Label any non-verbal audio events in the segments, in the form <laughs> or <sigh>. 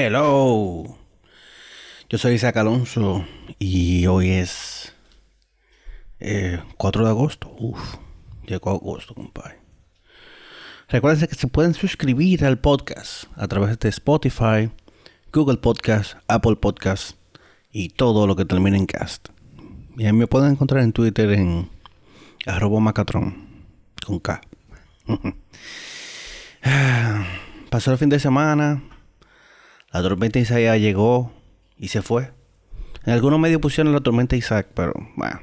Hello. Yo soy Isaac Alonso y hoy es 4 eh, de agosto. Uf, llegó agosto, compadre. Recuerden que se pueden suscribir al podcast a través de Spotify, Google Podcast, Apple Podcast y todo lo que termine en cast. Y me pueden encontrar en Twitter en arroba macatron con K. <laughs> Pasó el fin de semana. La tormenta Isaac llegó y se fue. En algunos medios pusieron la tormenta Isaac, pero bueno.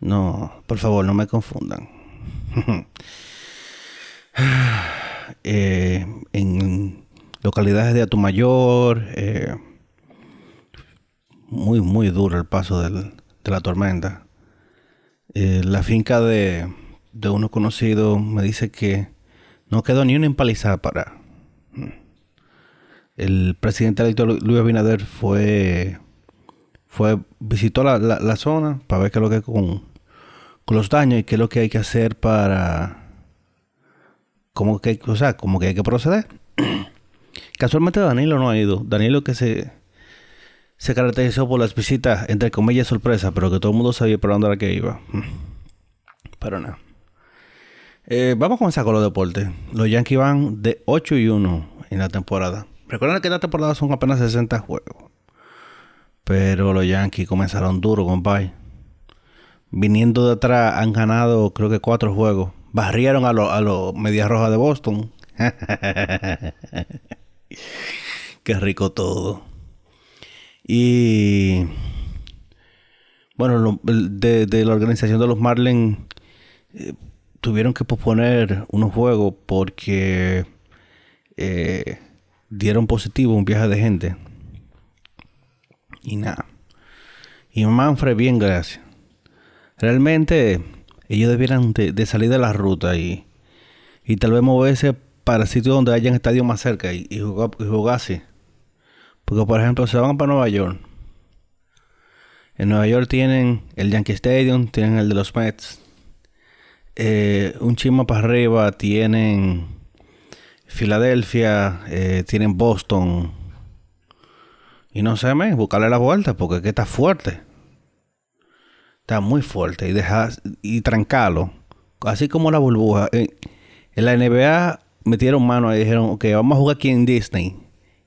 No, por favor, no me confundan. <laughs> Eh, en localidades de Atumayor, eh, muy, muy duro el paso de la tormenta. Eh, la finca de, de uno conocido me dice que no quedó ni una empalizada para el presidente electo Luis Abinader fue, fue visitó la, zona para ver qué es lo que con, con los daños y qué es lo que hay que hacer para como que o sea como que hay que proceder. <clears throat> Casualmente Danilo no ha ido. Danilo que se se caracterizó por las visitas entre comillas sorpresa pero que todo el mundo sabía por dónde era que iba. <clears throat> Pero no eh, vamos a comenzar con los deportes. Los Yankees van de 8 y 1 en la temporada Recuerden que esta temporada son apenas 60 juegos. Pero los Yankees comenzaron duro, compadre. Viniendo de atrás han ganado creo que cuatro juegos. Barrieron a los a los Medias Rojas de Boston. <laughs> Qué rico todo. Y bueno, de, la organización de los Marlins eh, tuvieron que posponer unos juegos porque eh, dieron positivo un viaje de gente. Y nada. Y Manfred, bien, gracias. Realmente ellos debieran de, salir de la ruta y, y tal vez moverse para sitios donde hayan estadios más cerca y, y, jugar, así. Porque por ejemplo se van para Nueva York. En Nueva York tienen el Yankee Stadium, tienen el de los Mets. Eh, un chisma para arriba tienen Filadelfia, eh, tienen Boston. Y no sé, me, buscarle la vuelta porque que está fuerte. Está muy fuerte y deja y trancalo. Así como la burbuja. En, la NBA metieron mano y dijeron, ok, vamos a jugar aquí en Disney.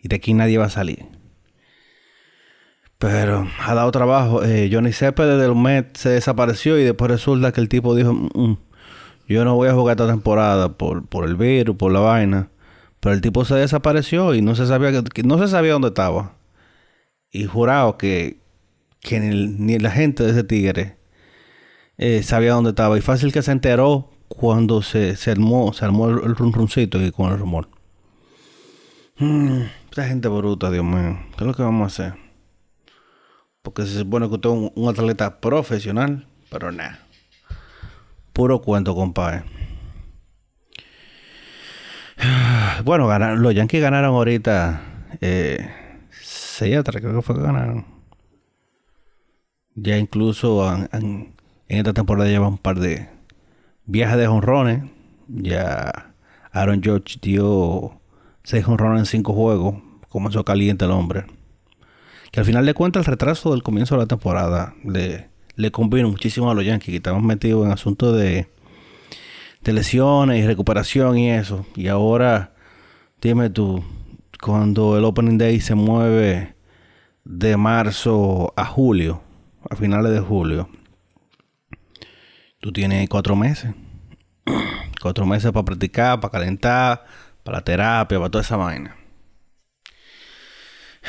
Y de aquí nadie va a salir. Pero ha dado trabajo. Eh, Johnny Cepeda del Met se desapareció y después resulta que el tipo dijo, mm, mm, yo no voy a jugar esta temporada por, por el virus, por la vaina. Pero el tipo se desapareció y no se sabía que, no se sabía dónde estaba. Y jurado que, que ni, la gente de ese tigre eh, sabía dónde estaba. Y fácil que se enteró cuando se, se armó, se armó el, runruncito y con el rumor. Hmm, gente bruta, Dios mío. ¿Qué es lo que vamos a hacer? Porque se supone que usted es un atleta profesional, pero nada. Puro cuento, compadre. <sighs> Bueno, los Yankees ganaron ahorita eh, 6 a creo que fue que ganaron. Ya incluso en esta temporada lleva un par de viajes de jonrones. Ya Aaron George dio 6 jonrones en 5 juegos. Comenzó caliente el hombre. Que al final de cuentas el retraso del comienzo de la temporada le, le convino muchísimo a los Yankees que estaban metidos en asuntos de lesiones y recuperación y eso. Y ahora, dime tú, cuando el Opening Day se mueve de marzo a julio, a finales de julio, tú tienes cuatro meses. <clears throat> cuatro meses para practicar, para calentar, para la terapia, para toda esa vaina. <sighs>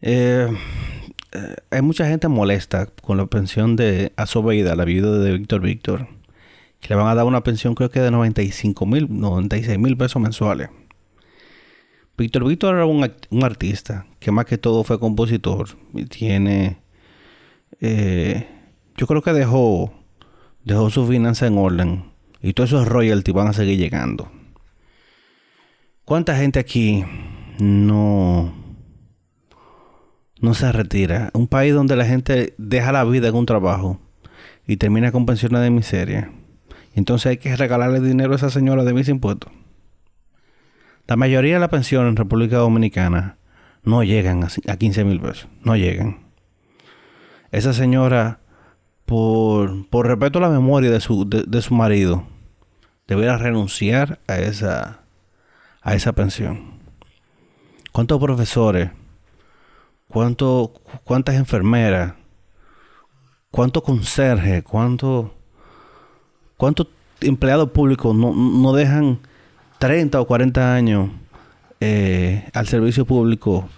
eh, hay mucha gente molesta con la pensión de Asobeida, la viuda de Víctor Víctor, que le van a dar una pensión creo que de 95 mil, 96 mil pesos mensuales. Víctor Víctor era un, artista que más que todo fue compositor y tiene, eh, yo creo que dejó, dejó su finanza en orden y todos esos royalties van a seguir llegando. ¿Cuánta gente aquí no no se retira. Un país donde la gente deja la vida en un trabajo y termina con pensiones de miseria. Entonces hay que regalarle dinero a esa señora de mis impuestos. La mayoría de las pensiones en República Dominicana no llegan a 15 mil pesos. No llegan. Esa señora, por, por respeto a la memoria de su, de, su marido, debería renunciar a esa, a esa pensión. ¿Cuántos profesores? ¿Cuánto, ¿Cuántas enfermeras? ¿Cuántos conserjes? ¿Cuántos cuánto empleados públicos no, dejan 30 o 40 años eh, al servicio público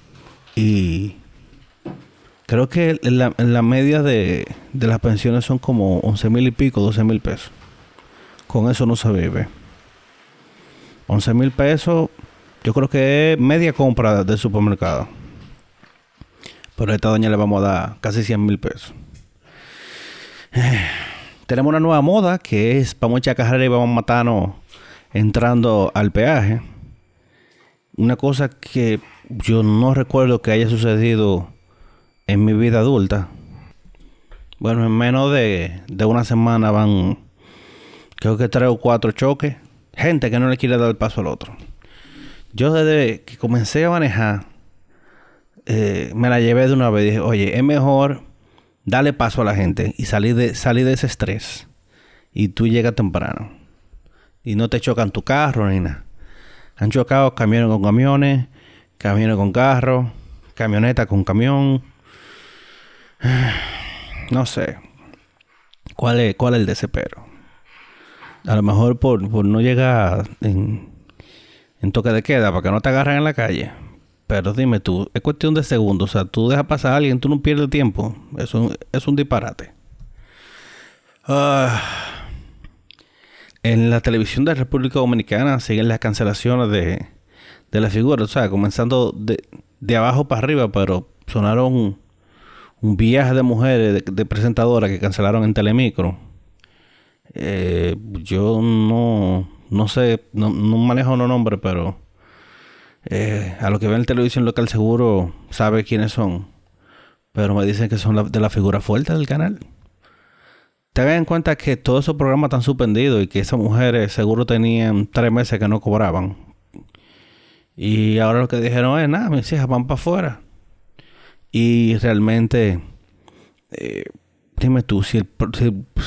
y creo que en la, media de, las pensiones son como 11 mil y pico, 12 mil pesos. Con eso no se vive. 11 mil pesos, yo creo que es media compra del supermercado. Pero a esta doña le vamos a dar casi 100 mil pesos. <sighs> Tenemos una nueva moda que es vamos a echar carrera y vamos a matarnos entrando al peaje. Una cosa que yo no recuerdo que haya sucedido en mi vida adulta. Bueno, en menos de, una semana van, creo que tres o cuatro choques. Gente que no le quiere dar el paso al otro. Yo desde que comencé a manejar, eh, me la llevé de una vez y dije, oye, es mejor darle paso a la gente y salir de, salir de ese estrés. Y tú llegas temprano y no te chocan tu carro ni nada. Han chocado camiones con camiones, camiones con carros, camioneta con camión. <sighs> No sé. ¿Cuál es, cuál es el desespero? A lo mejor por, no llegar en, en toque de queda para que no te agarren en la calle. Pero dime tú, es cuestión de segundos. O sea, tú dejas pasar a alguien, tú no pierdes tiempo. Eso es un disparate. Ah. En la televisión de la República Dominicana siguen las cancelaciones de, de las figuras, o sea, comenzando de, de abajo para arriba, pero sonaron un, viaje de mujeres, de, presentadoras que cancelaron en Telemicro. Eh, yo no, no sé, no, manejo los nombres, pero eh, a lo que ven en televisión local seguro sabe quiénes son. Pero me dicen que son de la figura fuerte del canal tengan en cuenta que todos esos programas están suspendidos y que esas mujeres seguro tenían tres meses que no cobraban. Y ahora lo que dijeron es, nada, mis hijas van para afuera. Y realmente, eh, dime tú, si, el,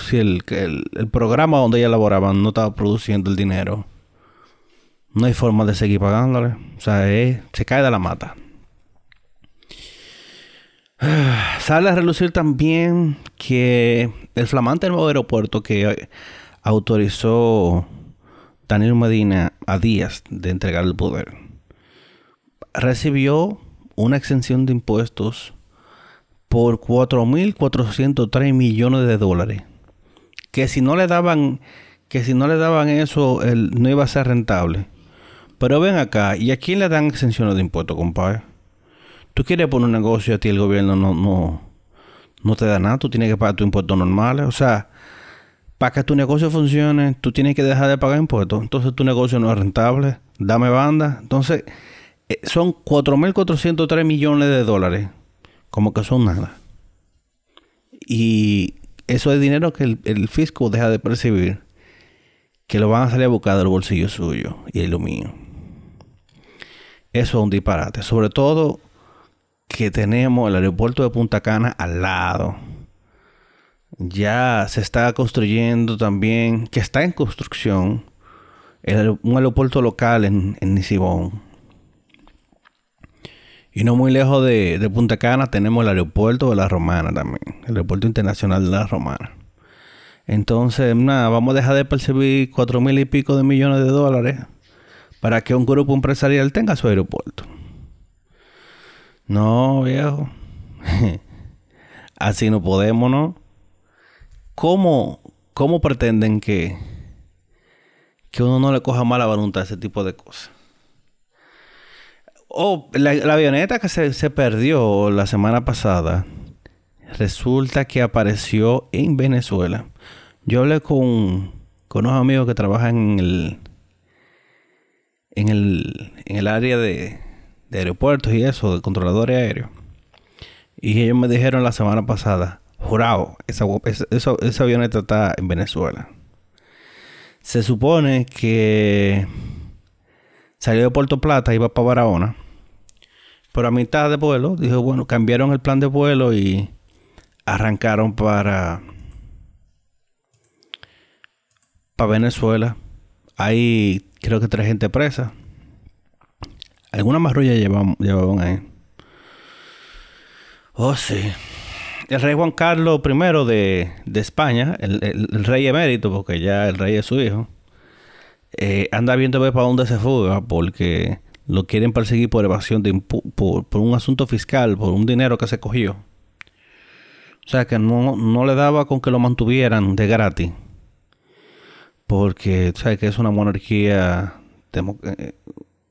si, el, el, programa donde ellas laboraban no estaba produciendo el dinero, no hay forma de seguir pagándole. O sea, se cae de la mata. <sighs> Sale a relucir también que el flamante nuevo aeropuerto que autorizó Daniel Medina a días de entregar el poder recibió una exención de impuestos por 4.403 millones de dólares. Que si no le daban, que si no le daban eso, él no iba a ser rentable. Pero ven acá, ¿y a quién le dan exenciones de impuestos, compadre? Tú quieres poner un negocio a ti el gobierno no, no, no te da nada, tú tienes que pagar tus impuestos normales. O sea, para que tu negocio funcione, tú tienes que dejar de pagar impuestos. Entonces tu negocio no es rentable. Dame banda. Entonces, eh, son 4.403 millones de dólares. Como que son nada. Y eso es dinero que el, el, fisco deja de percibir. Que lo van a salir a buscar del bolsillo suyo y el mío. Eso es un disparate. Sobre todo que tenemos el aeropuerto de Punta Cana al lado. Ya se está construyendo también, que está en construcción, un aeropuerto local en, en Nisibón. Y no muy lejos de, Punta Cana tenemos el aeropuerto de la Romana también, el aeropuerto internacional de la Romana. Entonces, nada, vamos a dejar de percibir cuatro mil y pico de millones de dólares para que un grupo empresarial tenga su aeropuerto. No, viejo. <laughs> Así no podemos, ¿no? ¿Cómo, cómo pretenden que, que uno no le coja mala voluntad a ese tipo de cosas? Oh, la, avioneta que se, se, perdió la semana pasada resulta que apareció en Venezuela. Yo hablé con, con unos amigos que trabajan en el, en el, en el área de, aeropuertos y eso, de controladores aéreos. Y ellos me dijeron la semana pasada, jurado, esa, esa, esa avioneta está en Venezuela. Se supone que salió de Puerto Plata, iba para Barahona. Pero a mitad de vuelo, dijo, bueno, cambiaron el plan de vuelo y arrancaron para, para Venezuela. Hay creo que tres gente presa. Alguna marrulla llevaban, llevaban ahí. Oh, sí. El rey Juan Carlos I de, de España, el, rey emérito, porque ya el rey es su hijo, eh, anda viendo para dónde se fuga, porque lo quieren perseguir por evasión de por, por, un asunto fiscal, por un dinero que se cogió. O sea que no, no le daba con que lo mantuvieran de gratis. Porque, ¿sabes? Que es una monarquía, eh,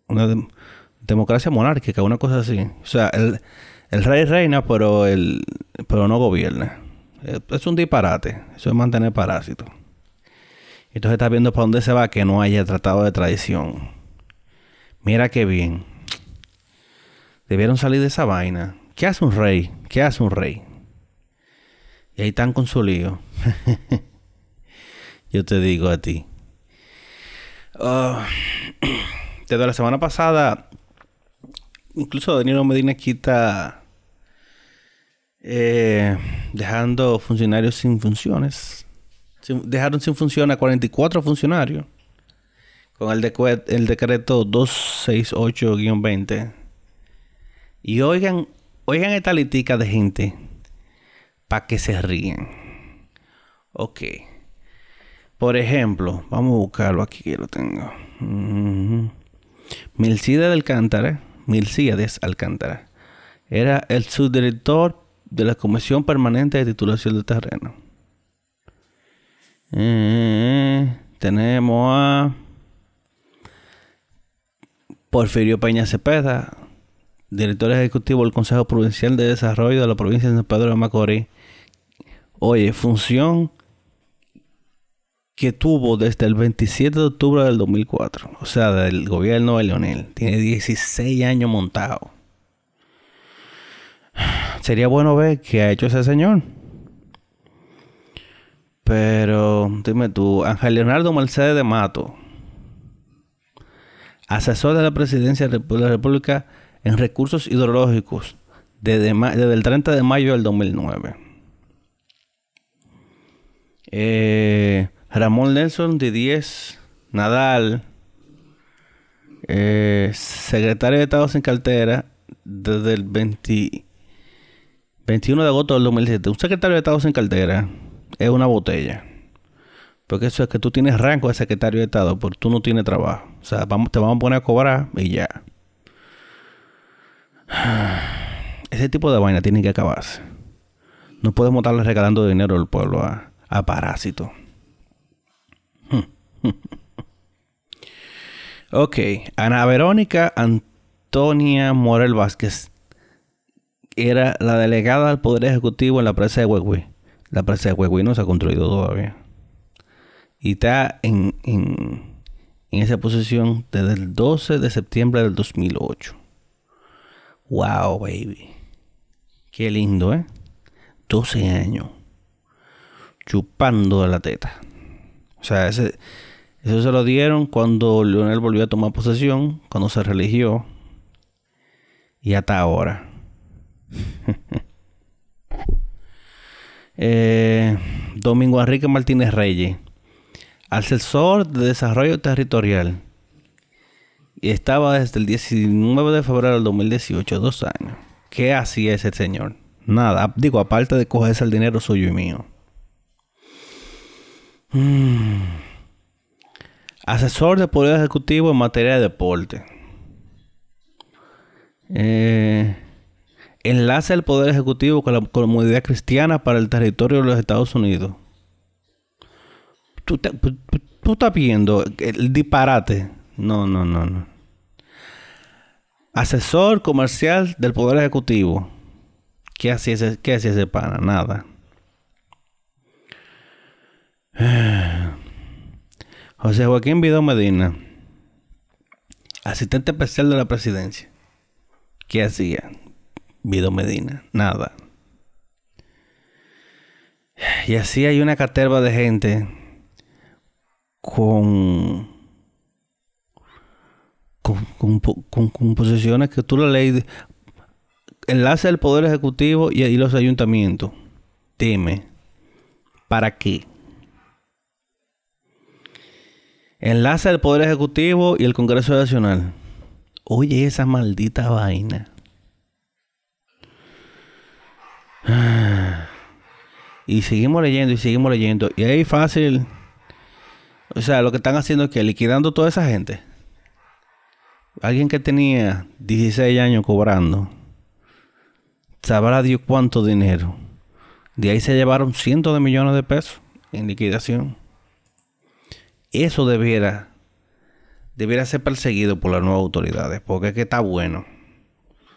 una democracia monárquica, una cosa así. O sea, el, rey reina, pero, el, pero no gobierna. Es un disparate. Eso es mantener parásitos. Entonces está viendo para dónde se va que no haya tratado de tradición. Mira qué bien. Debieron salir de esa vaina. ¿Qué hace un rey? ¿Qué hace un rey? Y ahí están con su lío. <laughs> Yo te digo a ti. Ah, <clears throat> desde la semana pasada, incluso Danilo Medina quita eh, dejando funcionarios sin funciones. dejaron sin función a 44 funcionarios con el, el decreto 268-20. Y oigan, oigan esta litica de gente para que se ríen. Ok. Por ejemplo, vamos a buscarlo aquí que lo tengo. Uh Milcíades Alcántara, Milcíades Alcántara, era el subdirector de la Comisión Permanente de Titulación de Terreno. Eh, tenemos a Porfirio Peña Cepeda, director ejecutivo del Consejo Provincial de Desarrollo de la provincia de San Pedro de Macorís. Oye, función que tuvo desde el 27 de octubre del 2004, o sea, del gobierno de Leonel. Tiene 16 años montado. Sería bueno ver qué ha hecho ese señor. Pero dime tú, Ángel Leonardo Mercedes de Mato, asesor de la presidencia de la República en recursos hidrológicos desde, desde el 30 de mayo del 2009. Eh, Ramón Nelson de 10, Nadal, eh, secretario de Estado sin cartera desde el 21 de agosto del 2007. Un secretario de Estado sin cartera es una botella. Porque eso es que tú tienes rango de secretario de Estado, porque tú no tienes trabajo. O sea, vamos, te vamos a poner a cobrar y ya. <sighs> Ese tipo de vaina tiene que acabarse. No podemos estarle regalando dinero al pueblo a, a parásitos. Ok, Ana Verónica Antonia Morel Vázquez era la delegada del Poder Ejecutivo en la presa de Huehue. La presa de Huehue no se ha construido todavía. Y está en, en, en esa posición desde el 12 de septiembre del 2008. Wow, baby. Qué lindo, ¿eh? 12 años. Chupando de la teta. O sea, ese, eso se lo dieron cuando Leonel volvió a tomar posesión, cuando se religió. Y hasta ahora. <laughs> Eh, Domingo Enrique Martínez Reyes, asesor de desarrollo territorial. Y estaba desde el 19 de febrero del 2018, dos años. ¿Qué hacía ese señor? Nada, digo, aparte de cogerse el dinero suyo y mío. Mm. Asesor de Poder Ejecutivo en materia de deporte. Eh, enlace del Poder Ejecutivo con la comunidad cristiana para el territorio de los Estados Unidos. Tú, estás viendo el disparate. No, no, no, no. Asesor comercial del Poder Ejecutivo. ¿Qué hacía ese, qué hacía ese pana? Nada. <sighs> José Joaquín Vidó Medina, asistente especial de la presidencia. ¿Qué hacía? Vidó Medina, nada. Y así hay una caterva de gente con con, con, posiciones que tú la ley enlace el Poder Ejecutivo y, y los ayuntamientos. Dime, ¿para qué? Enlace el Poder Ejecutivo y el Congreso Nacional. Oye, esa maldita vaina. <sighs> Y seguimos leyendo y seguimos leyendo. Y ahí fácil. O sea, lo que están haciendo es que liquidando toda esa gente. Alguien que tenía 16 años cobrando. Sabrá Dios cuánto dinero. De ahí se llevaron cientos de millones de pesos en liquidación. Eso debiera, debiera ser perseguido por las nuevas autoridades. Porque es que está bueno.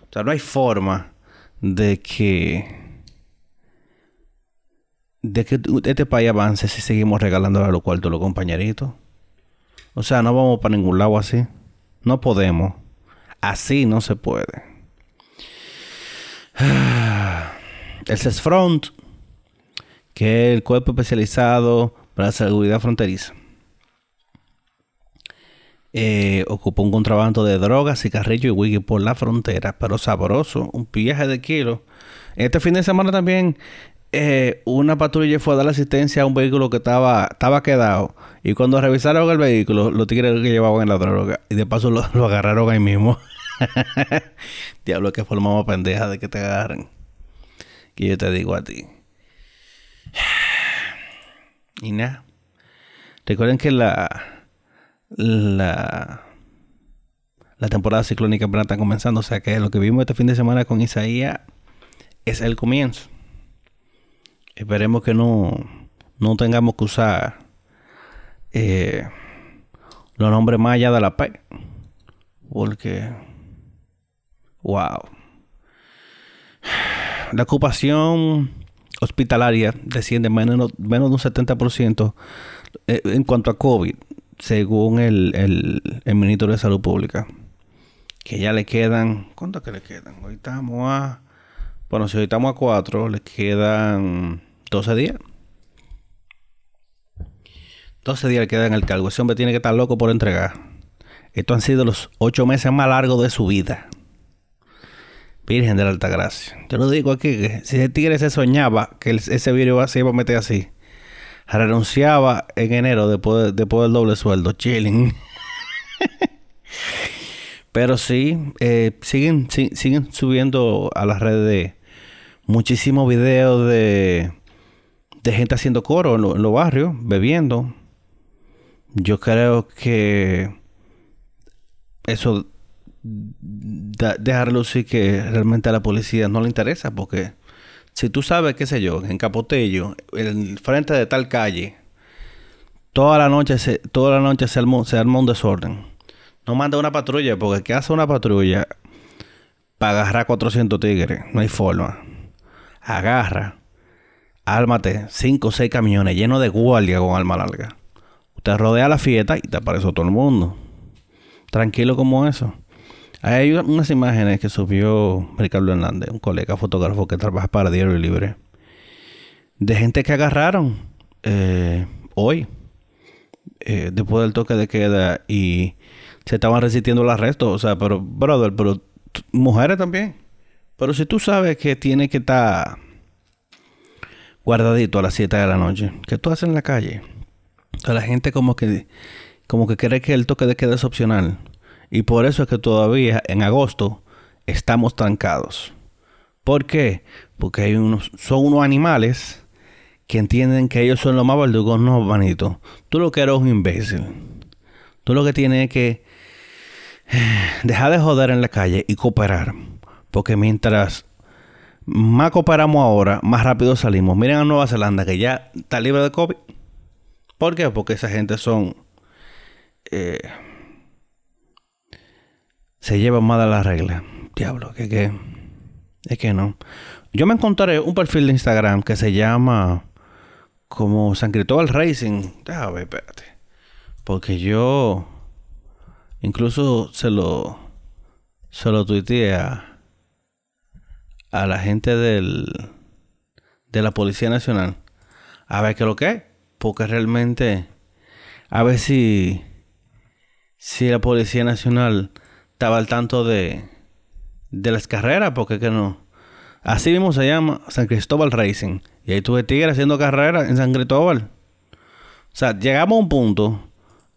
O sea, no hay forma de que de que este país avance si seguimos regalando a los cuartos los compañeritos. O sea, no vamos para ningún lado así. No podemos. Así no se puede. <sighs> El CESFRONT, que es el cuerpo especializado para la seguridad fronteriza, eh, ocupó un contrabando de drogas, cigarrillos y whisky por la frontera, pero sabroso, un viaje de kilo. Este fin de semana también eh, una patrulla fue a dar asistencia a un vehículo que estaba, estaba quedado. Y cuando revisaron el vehículo, los tigres que llevaban en la droga. Y de paso lo, <laughs> agarraron ahí mismo. <laughs> Diablo, que formamos pendeja de que te agarren. Que yo te digo a ti. <sighs> Y nada. Recuerden que la. La. La temporada ciclónica apenas está comenzando. O sea que lo que vimos este fin de semana con Isaías es el comienzo. Esperemos que no, no tengamos que usar eh, los nombres más allá de la P. Porque, wow. La ocupación hospitalaria desciende menos, menos de un 70% eh, en cuanto a COVID, según el, el, el, ministro de Salud Pública. Que ya le quedan, ¿cuánto que le quedan? Hoy estamos a, bueno, si hoy estamos a 4, le quedan 12 días. 12 días queda en el cargo. Ese hombre tiene que estar loco por entregar. Estos han sido los 8 meses más largos de su vida. Virgen de la Alta Gracia. Yo lo digo aquí que si el tigre se soñaba que ese virus se iba a meter así, renunciaba en enero después, después del doble sueldo. Chilling. Pero sí, eh, siguen, siguen subiendo a las redes muchísimos videos de de gente haciendo coro en, los barrios, bebiendo. Yo creo que eso da, deja relucir que realmente a la policía no le interesa porque si tú sabes, qué sé yo, en Capotello, en frente de tal calle, toda la noche se, toda la noche se armó, se armó un desorden. No manda una patrulla porque ¿qué hace una patrulla para agarrar 400 tigres? No hay forma. Agarra ármate cinco o seis camiones llenos de guardia con arma larga. Usted rodea la fiesta y te aparece todo el mundo. Tranquilo como eso. Hay unas imágenes que subió Ricardo Hernández, un colega fotógrafo que trabaja para Diario Libre, de gente que agarraron eh, hoy, eh, después del toque de queda, y se estaban resistiendo el arresto. O sea, pero, brother, pero mujeres también. Pero si tú sabes que tiene que estar guardadito a las 7 de la noche. ¿Qué tú haces en la calle? O la gente como que, como que cree que el toque de queda es opcional. Y por eso es que todavía en agosto estamos trancados. ¿Por qué? Porque hay unos, son unos animales que entienden que ellos son los más verdugos, no, manito. Tú lo que eres un imbécil. Tú lo que tienes es que dejar de joder en la calle y cooperar. Porque mientras más cooperamos ahora, más rápido salimos. Miren a Nueva Zelanda que ya está libre de COVID. ¿Por qué? Porque esa gente son... Eh, se llevan más de la regla. Diablo, que que... Es que no. Yo me encontré un perfil de Instagram que se llama como San Cristóbal Racing. Déjame ver, espérate. Porque yo incluso se lo se lo tuiteé a a la gente del, de la Policía Nacional a ver qué lo que es. Porque realmente, a ver si, si la Policía Nacional estaba al tanto de, de las carreras, porque que no. Así mismo se llama San Cristóbal Racing. Y ahí tuve Tigre haciendo carreras en San Cristóbal. O sea, llegamos a un punto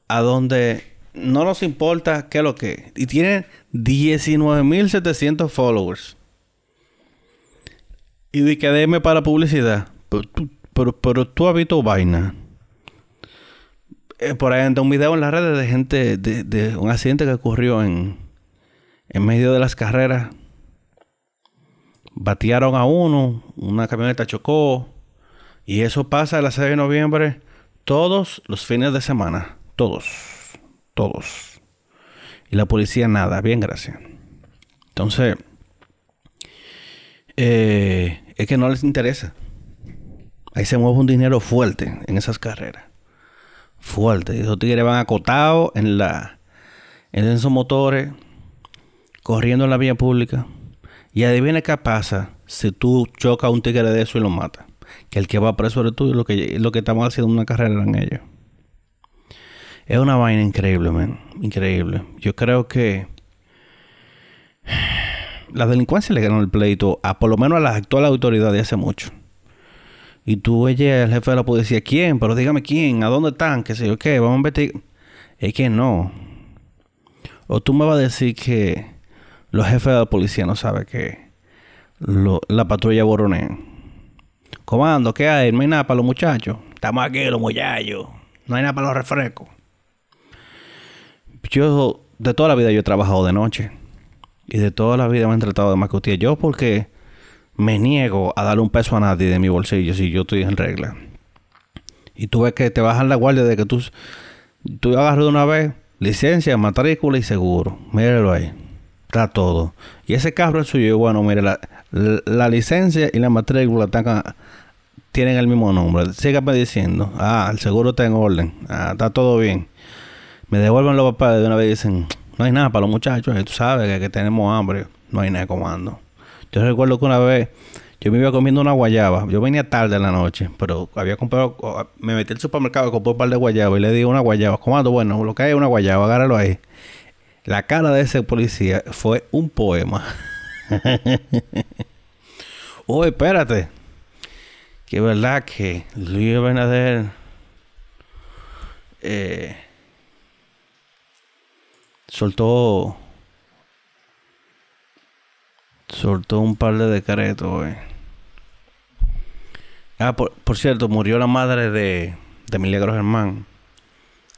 a donde no nos importa qué es lo que. Y tiene 19.700 followers. Y de que déme para publicidad. Pero, pero, tú has visto vaina. Eh, por ahí anda un video en las redes de gente, de, de un accidente que ocurrió en, en medio de las carreras. Batearon a uno, una camioneta chocó. Y eso pasa el 6 de noviembre todos los fines de semana. Todos. Todos. Y la policía nada. Bien, gracias. Entonces, eh, es que no les interesa. Ahí se mueve un dinero fuerte en esas carreras. Fuerte. Esos tigres van acotados en la en esos motores, corriendo en la vía pública. Y adivina qué pasa si tú chocas a un tigre de eso y lo matas. Que el que va preso eres tú y lo que, lo que estamos haciendo una carrera en ellos. Es una vaina increíble, man. Increíble. Yo creo que la delincuencia le ganó el pleito a por lo menos a la actual autoridad de hace mucho. Y tú, oye, el jefe de la policía, ¿quién? Pero dígame quién, ¿a dónde están? ¿Qué sé yo qué? Vamos a investigar. Es que no. O tú me vas a decir que los jefes de la policía no saben que la patrulla boronea. Comando, ¿qué hay? No hay nada para los muchachos. Estamos aquí, los muchachos. No hay nada para los refrescos. Yo, de toda la vida, yo he trabajado de noche. Y de toda la vida me han tratado de macutía. Yo porque me niego a darle un peso a nadie de mi bolsillo si yo estoy en regla. Y tú ves que te bajan la guardia de que tú, tú agarras de una vez licencia, matrícula y seguro. Míralo ahí. Está todo. Y ese carro es suyo. Bueno, mire, la, licencia y la matrícula tienen el mismo nombre. Sígame diciendo. Ah, el seguro está en orden. Ah, está todo bien. Me devuelven los papás de una vez dicen, no hay nada para los muchachos. Tú sabes que, tenemos hambre. No hay nada comando. Yo recuerdo que una vez yo me iba comiendo una guayaba. Yo venía tarde en la noche, pero había comprado, me metí al supermercado, compré un par de guayabas y le di una guayaba. Comando, bueno, lo que hay es una guayaba, agárralo ahí. La cara de ese policía fue un poema. <laughs> oh, espérate. Que verdad que Luis Benader eh, soltó soltó un par de decretos. Ah, por, cierto, murió la madre de, de Milagros Germán,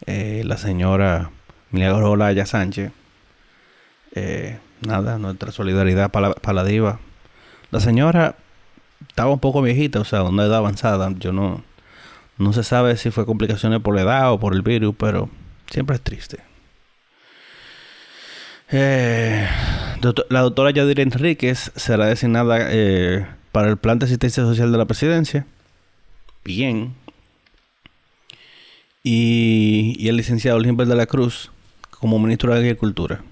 eh, la señora Milagros Olaya Sánchez. Eh, nada, nuestra solidaridad para la, diva. La señora estaba un poco viejita, o sea, una edad avanzada. Yo no, no se sabe si fue complicaciones por la edad o por el virus, pero siempre es triste. Eh, la doctora Yadira Enríquez será designada eh, para el plan de asistencia social de la presidencia. Bien. Y, el licenciado Olimpio de la Cruz como ministro de Agricultura.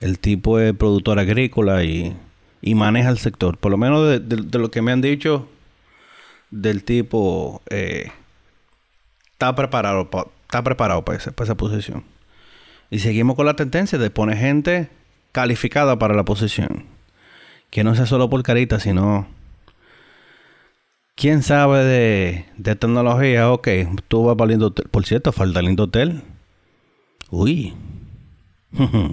El tipo es productor agrícola y, maneja el sector. Por lo menos de, lo que me han dicho del tipo, eh, está preparado, preparado para esa, esa posición. Y seguimos con la tendencia de poner gente calificada para la posición. Que no sea solo por carita, sino... ¿Quién sabe de, de tecnología? Ok, tú vas para lindo hotel. Por cierto, falta lindo hotel. Uy. <laughs>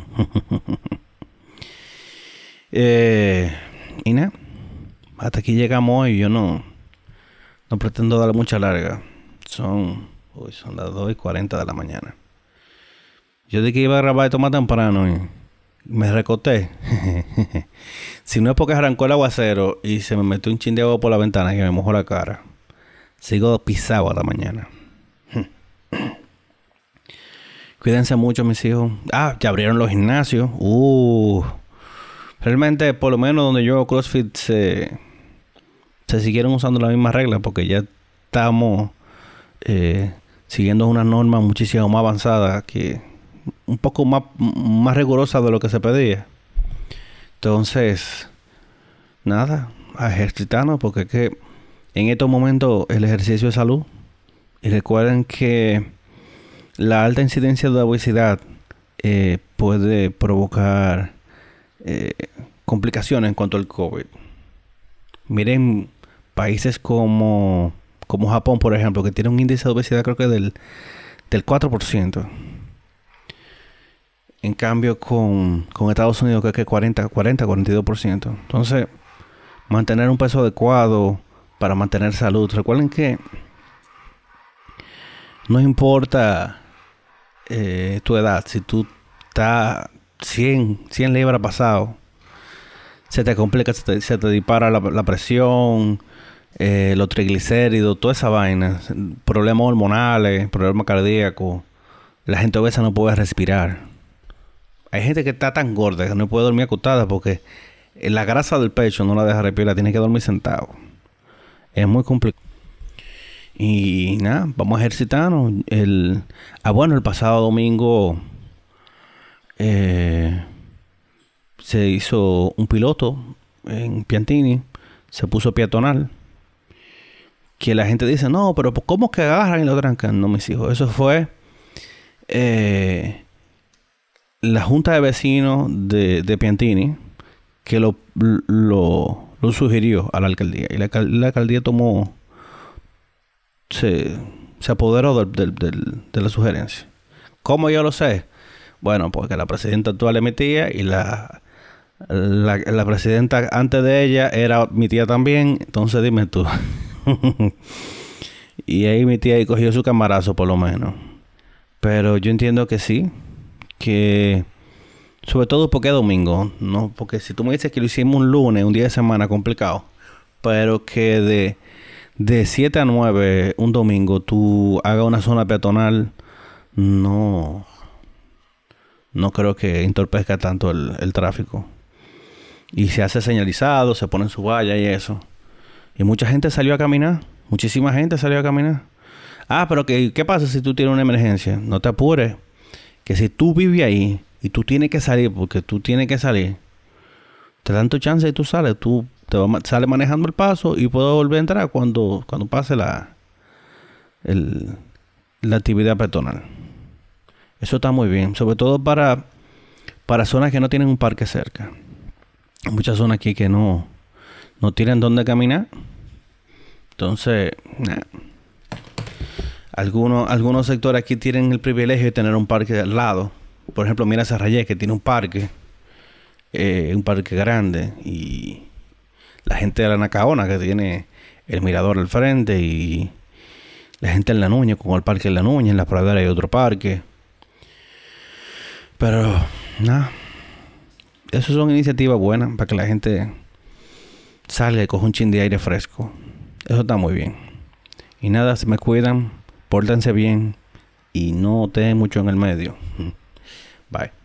eh, y. Hasta aquí llegamos hoy. Yo no, no pretendo darle mucha larga. Son, uy, son las 2 y 40 de la mañana. Yo dije que iba a grabar esto más temprano y me recoté. <laughs> si no es porque arrancó el aguacero y se me metió un chin de agua por la ventana que me mojó la cara. Sigo pisado a la mañana. <laughs> Cuídense mucho, mis hijos. Ah, ya abrieron los gimnasios. Uh. Realmente, por lo menos donde yo CrossFit se, se siguieron usando las mismas reglas porque ya estamos eh, siguiendo una norma muchísimo más avanzada que un poco más, más rigurosa de lo que se pedía. Entonces, nada, a ejercitarnos porque es que en estos momentos el ejercicio es salud. Y recuerden que la alta incidencia de obesidad eh, puede provocar eh, complicaciones en cuanto al COVID. Miren países como, como Japón, por ejemplo, que tiene un índice de obesidad creo que del, del 4%. En cambio, con, con Estados Unidos, creo que 40, 40, 42%. Entonces, mantener un peso adecuado para mantener salud. Recuerden que no importa eh, tu edad, si tú estás 100, 100 libras pasado, se te complica, se te, dispara la, presión, eh, los triglicéridos, toda esa vaina, problemas hormonales, problemas cardíacos. La gente obesa no puede respirar. Hay gente que está tan gorda que no puede dormir acostada porque la grasa del pecho no la deja respirar, tiene que dormir sentado. Es muy complicado. Y nada, vamos a ejercitarnos. El, ah, bueno, el pasado domingo eh, se hizo un piloto en Piantini, se puso peatonal. Que la gente dice, no, pero ¿cómo que agarran y lo trancan? No, mis hijos, eso fue eh, la junta de vecinos de, de Piantini que lo, lo, sugirió a la alcaldía. Y la, alcaldía tomó, se, se apoderó de la sugerencia. ¿Cómo yo lo sé? Bueno, porque la presidenta actual es mi tía y la, la, presidenta antes de ella era mi tía también. Entonces dime tú. <laughs> y ahí mi tía cogió su camarazo por lo menos. Pero yo entiendo que sí. Que sobre todo porque es domingo. No, porque si tú me dices que lo hicimos un lunes, un día de semana complicado. Pero que de, de 7 a 9 un domingo tú hagas una zona peatonal. No no creo que entorpezca tanto el, tráfico. Y se hace señalizado, se pone en su valla y eso. Y mucha gente salió a caminar. Muchísima gente salió a caminar. Ah, pero que, ¿qué pasa si tú tienes una emergencia? No te apures. Que si tú vives ahí y tú tienes que salir, porque tú tienes que salir, te dan tu chance y tú sales. Tú te sales manejando el paso y puedes volver a entrar cuando, cuando pase la, la actividad peatonal. Eso está muy bien, sobre todo para, para zonas que no tienen un parque cerca. Hay muchas zonas aquí que no, no tienen dónde caminar. Entonces, algunos, algunos sectores aquí tienen el privilegio de tener un parque al lado. Por ejemplo, mira Sarrayé que tiene un parque, eh, un parque grande. Y la gente de la Nacaona que tiene el mirador al frente. Y la gente en La Nuña con el parque en La Nuña. En la pradera hay otro parque. Pero, nada. Esas son iniciativas buenas para que la gente salga y coja un chin de aire fresco. Eso está muy bien. Y nada, se me cuidan, pórtense bien y no te mucho en el medio. <laughs> Bye.